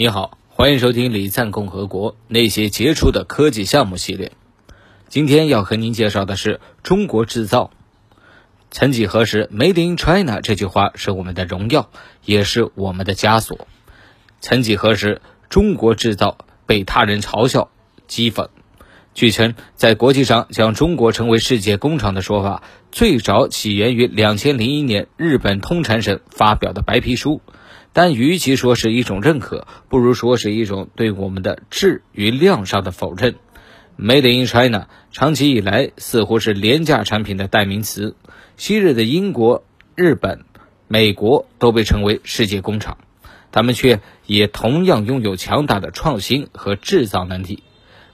你好，欢迎收听《李赞共和国那些杰出的科技项目》系列。今天要和您介绍的是中国制造。曾几何时，“Made in China” 这句话是我们的荣耀，也是我们的枷锁。曾几何时，中国制造被他人嘲笑、讥讽。据称，在国际上将中国称为世界工厂的说法，最早起源于2001年日本通产省发表的白皮书。但与其说是一种认可，不如说是一种对我们的质与量上的否认。Made in China 长期以来似乎是廉价产品的代名词。昔日的英国、日本、美国都被称为世界工厂，他们却也同样拥有强大的创新和制造能力。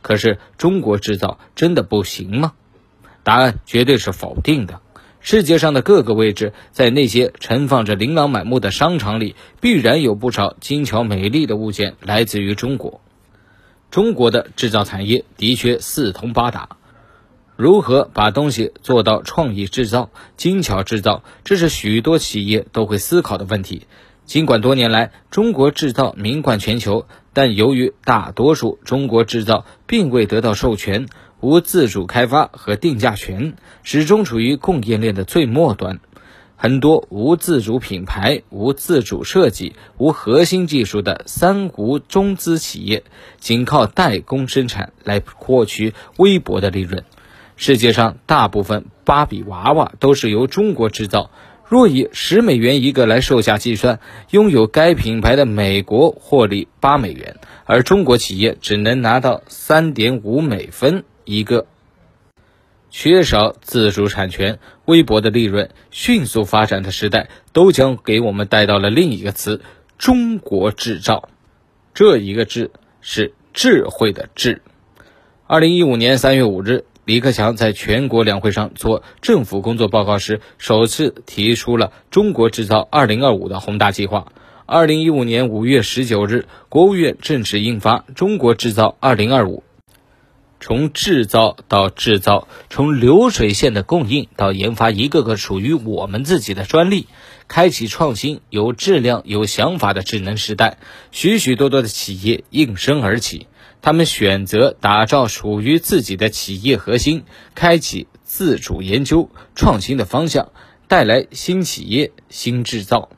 可是，中国制造真的不行吗？答案绝对是否定的。世界上的各个位置，在那些盛放着琳琅满目的商场里，必然有不少精巧美丽的物件来自于中国。中国的制造产业的确四通八达，如何把东西做到创意制造、精巧制造，这是许多企业都会思考的问题。尽管多年来中国制造名冠全球，但由于大多数中国制造并未得到授权。无自主开发和定价权，始终处于供应链的最末端。很多无自主品牌、无自主设计、无核心技术的三无中资企业，仅靠代工生产来获取微薄的利润。世界上大部分芭比娃娃都是由中国制造。若以十美元一个来售价计算，拥有该品牌的美国获利八美元，而中国企业只能拿到三点五美分。一个缺少自主产权、微薄的利润、迅速发展的时代，都将给我们带到了另一个词——中国制造。这一个“智”是智慧的“智”。二零一五年三月五日，李克强在全国两会上做政府工作报告时，首次提出了“中国制造二零二五”的宏大计划。二零一五年五月十九日，国务院正式印发《中国制造二零二五》。从制造到制造，从流水线的供应到研发一个个属于我们自己的专利，开启创新、有质量、有想法的智能时代。许许多多的企业应声而起，他们选择打造属于自己的企业核心，开启自主研究创新的方向，带来新企业、新制造。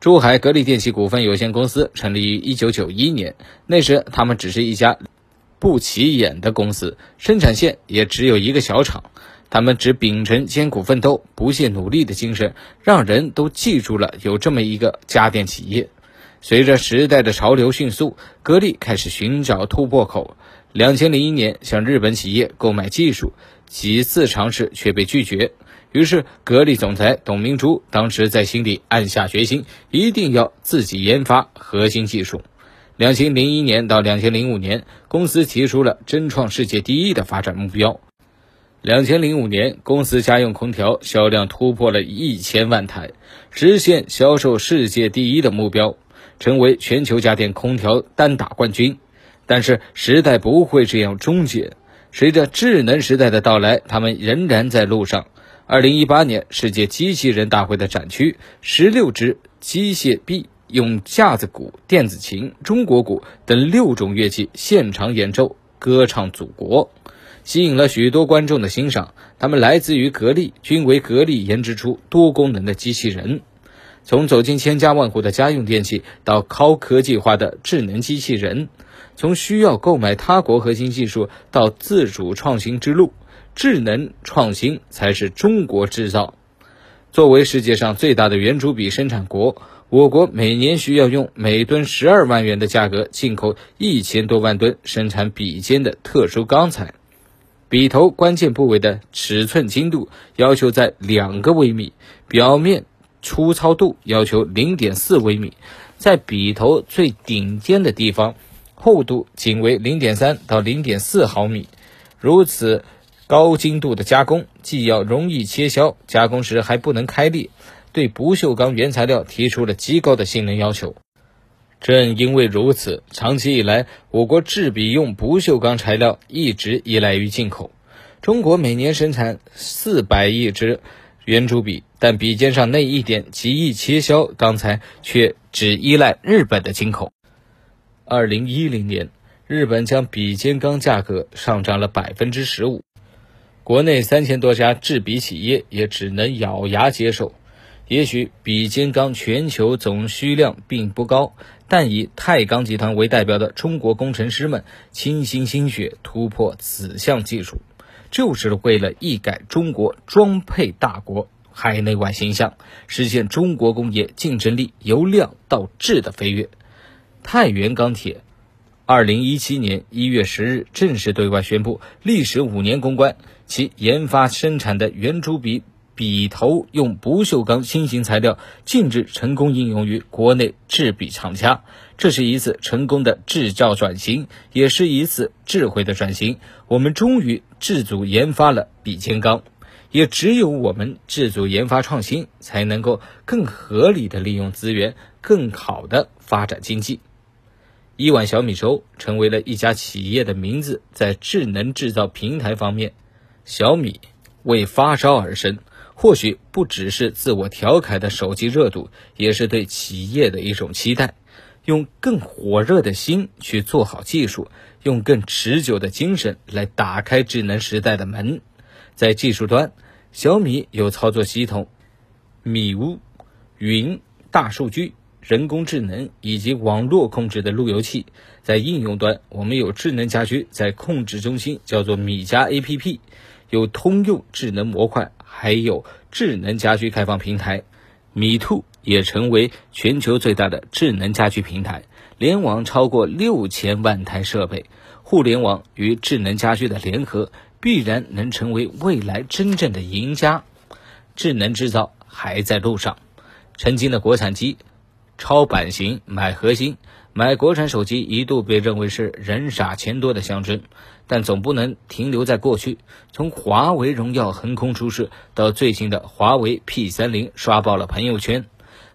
珠海格力电器股份有限公司成立于一九九一年，那时他们只是一家。不起眼的公司，生产线也只有一个小厂，他们只秉承艰苦奋斗、不懈努力的精神，让人都记住了有这么一个家电企业。随着时代的潮流迅速，格力开始寻找突破口。两千零一年向日本企业购买技术，几次尝试却被拒绝。于是，格力总裁董明珠当时在心里暗下决心，一定要自己研发核心技术。两千零一年到两千零五年，公司提出了争创世界第一的发展目标。两千零五年，公司家用空调销量突破了一千万台，实现销售世界第一的目标，成为全球家电空调单打冠军。但是时代不会这样终结，随着智能时代的到来，他们仍然在路上。二零一八年世界机器人大会的展区，十六只机械臂。用架子鼓、电子琴、中国鼓等六种乐器现场演奏，歌唱祖国，吸引了许多观众的欣赏。他们来自于格力，均为格力研制出多功能的机器人。从走进千家万户的家用电器到高科技化的智能机器人，从需要购买他国核心技术到自主创新之路，智能创新才是中国制造。作为世界上最大的圆珠笔生产国。我国每年需要用每吨十二万元的价格进口一千多万吨生产笔尖的特殊钢材，笔头关键部位的尺寸精度要求在两个微米，表面粗糙度要求零点四微米，在笔头最顶尖的地方，厚度仅为零点三到零点四毫米。如此高精度的加工，既要容易切削，加工时还不能开裂。对不锈钢原材料提出了极高的性能要求。正因为如此，长期以来，我国制笔用不锈钢材料一直依赖于进口。中国每年生产四百亿支圆珠笔，但笔尖上那一点极易切削钢材却只依赖日本的进口。二零一零年，日本将笔尖钢价格上涨了百分之十五，国内三千多家制笔企业也只能咬牙接受。也许比肩钢全球总需量并不高，但以太钢集团为代表的中国工程师们倾心心血突破此项技术，就是为了一改中国装配大国海内外形象，实现中国工业竞争力由量到质的飞跃。太原钢铁，二零一七年一月十日正式对外宣布，历时五年攻关，其研发生产的圆珠笔。笔头用不锈钢新型材料近日成功应用于国内制笔厂家，这是一次成功的制造转型，也是一次智慧的转型。我们终于自主研发了笔尖钢，也只有我们自主研发创新，才能够更合理的利用资源，更好的发展经济。一碗小米粥成为了一家企业的名字，在智能制造平台方面，小米为发烧而生。或许不只是自我调侃的手机热度，也是对企业的一种期待。用更火热的心去做好技术，用更持久的精神来打开智能时代的门。在技术端，小米有操作系统、米屋、云、大数据、人工智能以及网络控制的路由器；在应用端，我们有智能家居，在控制中心叫做米家 APP，有通用智能模块。还有智能家居开放平台，米兔也成为全球最大的智能家居平台，联网超过六千万台设备。互联网与智能家居的联合，必然能成为未来真正的赢家。智能制造还在路上，曾经的国产机，超版型买核心。买国产手机一度被认为是人傻钱多的象征，但总不能停留在过去。从华为荣耀横空出世到最新的华为 P 三零刷爆了朋友圈，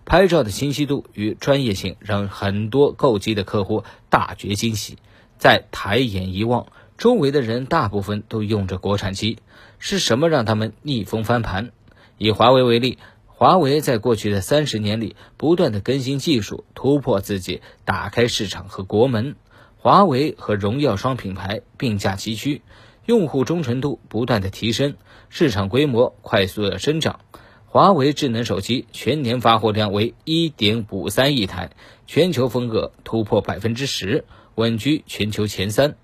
拍照的清晰度与专业性让很多购机的客户大觉惊喜。再抬眼一望，周围的人大部分都用着国产机，是什么让他们逆风翻盘？以华为为例。华为在过去的三十年里，不断的更新技术，突破自己，打开市场和国门。华为和荣耀双品牌并驾齐驱，用户忠诚度不断的提升，市场规模快速的增长。华为智能手机全年发货量为一点五三亿台，全球份额突破百分之十，稳居全球前三，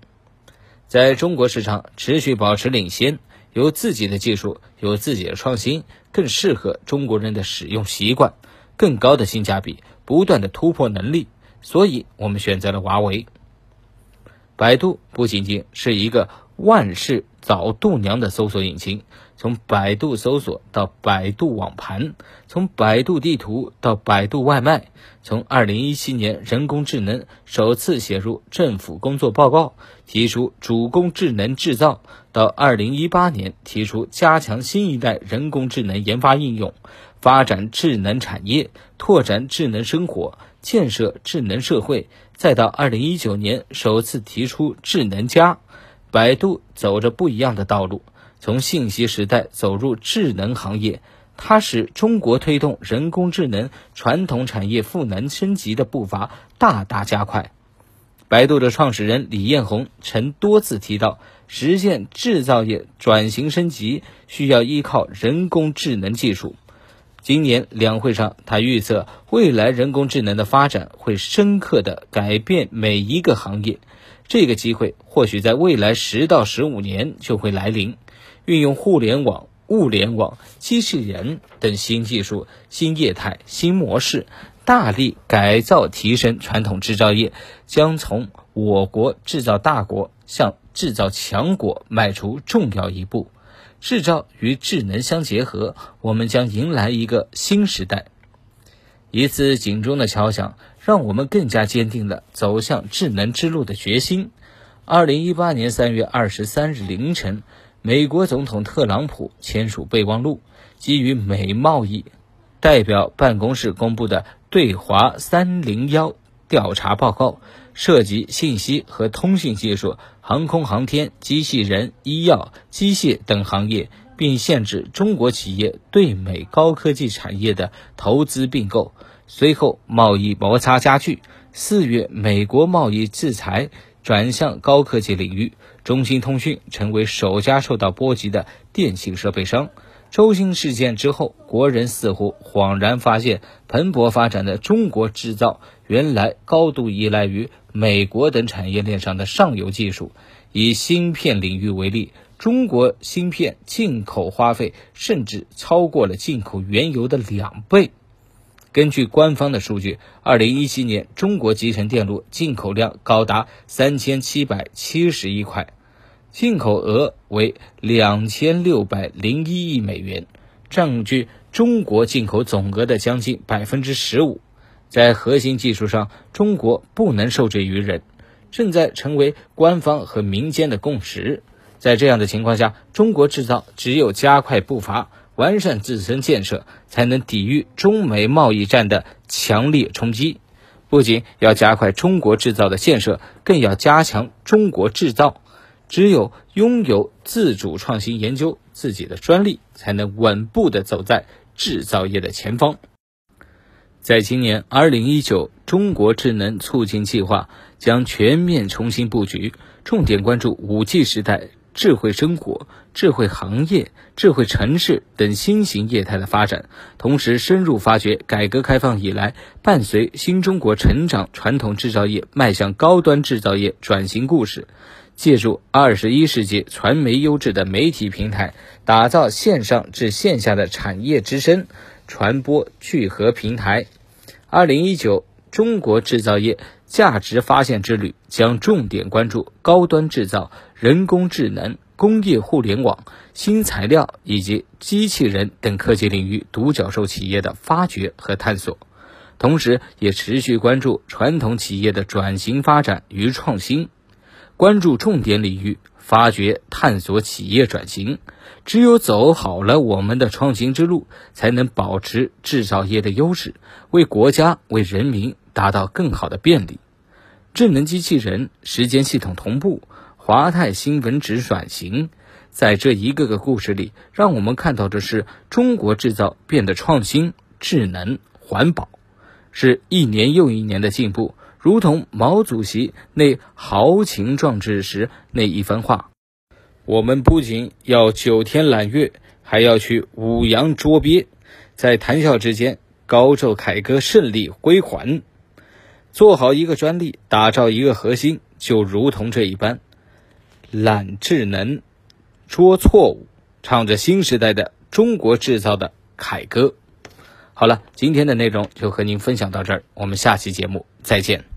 在中国市场持续保持领先。有自己的技术，有自己的创新，更适合中国人的使用习惯，更高的性价比，不断的突破能力，所以我们选择了华为。百度不仅仅是一个万事早度娘的搜索引擎，从百度搜索到百度网盘，从百度地图到百度外卖，从2017年人工智能首次写入政府工作报告，提出主攻智能制造，到2018年提出加强新一代人工智能研发应用，发展智能产业，拓展智能生活。建设智能社会，再到二零一九年首次提出智能家，百度走着不一样的道路，从信息时代走入智能行业，它使中国推动人工智能传统产业赋能升级的步伐大大加快。百度的创始人李彦宏曾多次提到，实现制造业转型升级需要依靠人工智能技术。今年两会上，他预测未来人工智能的发展会深刻的改变每一个行业。这个机会或许在未来十到十五年就会来临。运用互联网、物联网、机器人等新技术、新业态、新模式，大力改造提升传统制造业，将从我国制造大国向制造强国迈出重要一步。制造与智能相结合，我们将迎来一个新时代。一次警钟的敲响，让我们更加坚定了走向智能之路的决心。二零一八年三月二十三日凌晨，美国总统特朗普签署备忘录，基于美贸易代表办公室公布的对华三零幺调查报告。涉及信息和通信技术、航空航天、机器人、医药、机械等行业，并限制中国企业对美高科技产业的投资并购。随后，贸易摩擦加剧，四月，美国贸易制裁转向高科技领域，中兴通讯成为首家受到波及的电信设备商。周星事件之后，国人似乎恍然发现，蓬勃发展的中国制造原来高度依赖于美国等产业链上的上游技术。以芯片领域为例，中国芯片进口花费甚至超过了进口原油的两倍。根据官方的数据，二零一七年中国集成电路进口量高达三千七百七十亿块，进口额为两千六百零一亿美元，占据中国进口总额的将近百分之十五。在核心技术上，中国不能受制于人，正在成为官方和民间的共识。在这样的情况下，中国制造只有加快步伐。完善自身建设，才能抵御中美贸易战的强烈冲击。不仅要加快中国制造的建设，更要加强中国制造。只有拥有自主创新研究、自己的专利，才能稳步的走在制造业的前方。在今年二零一九中国智能促进计划将全面重新布局，重点关注五 G 时代。智慧生活、智慧行业、智慧城市等新型业态的发展，同时深入发掘改革开放以来伴随新中国成长传统制造业迈向高端制造业转型故事，借助二十一世纪传媒优质的媒体平台，打造线上至线下的产业之声传播聚合平台。二零一九中国制造业价值发现之旅将重点关注高端制造。人工智能、工业互联网、新材料以及机器人等科技领域独角兽企业的发掘和探索，同时也持续关注传统企业的转型发展与创新，关注重点领域，发掘探索企业转型。只有走好了我们的创新之路，才能保持制造业的优势，为国家、为人民达到更好的便利。智能机器人、时间系统同步。华泰新闻纸转型，在这一个个故事里，让我们看到的是中国制造变得创新、智能、环保，是一年又一年的进步。如同毛主席那豪情壮志时那一番话：“我们不仅要九天揽月，还要去五洋捉鳖，在谈笑之间高奏凯歌，胜利归还。做好一个专利，打造一个核心，就如同这一般。”懒智能，捉错误，唱着新时代的中国制造的凯歌。好了，今天的内容就和您分享到这儿，我们下期节目再见。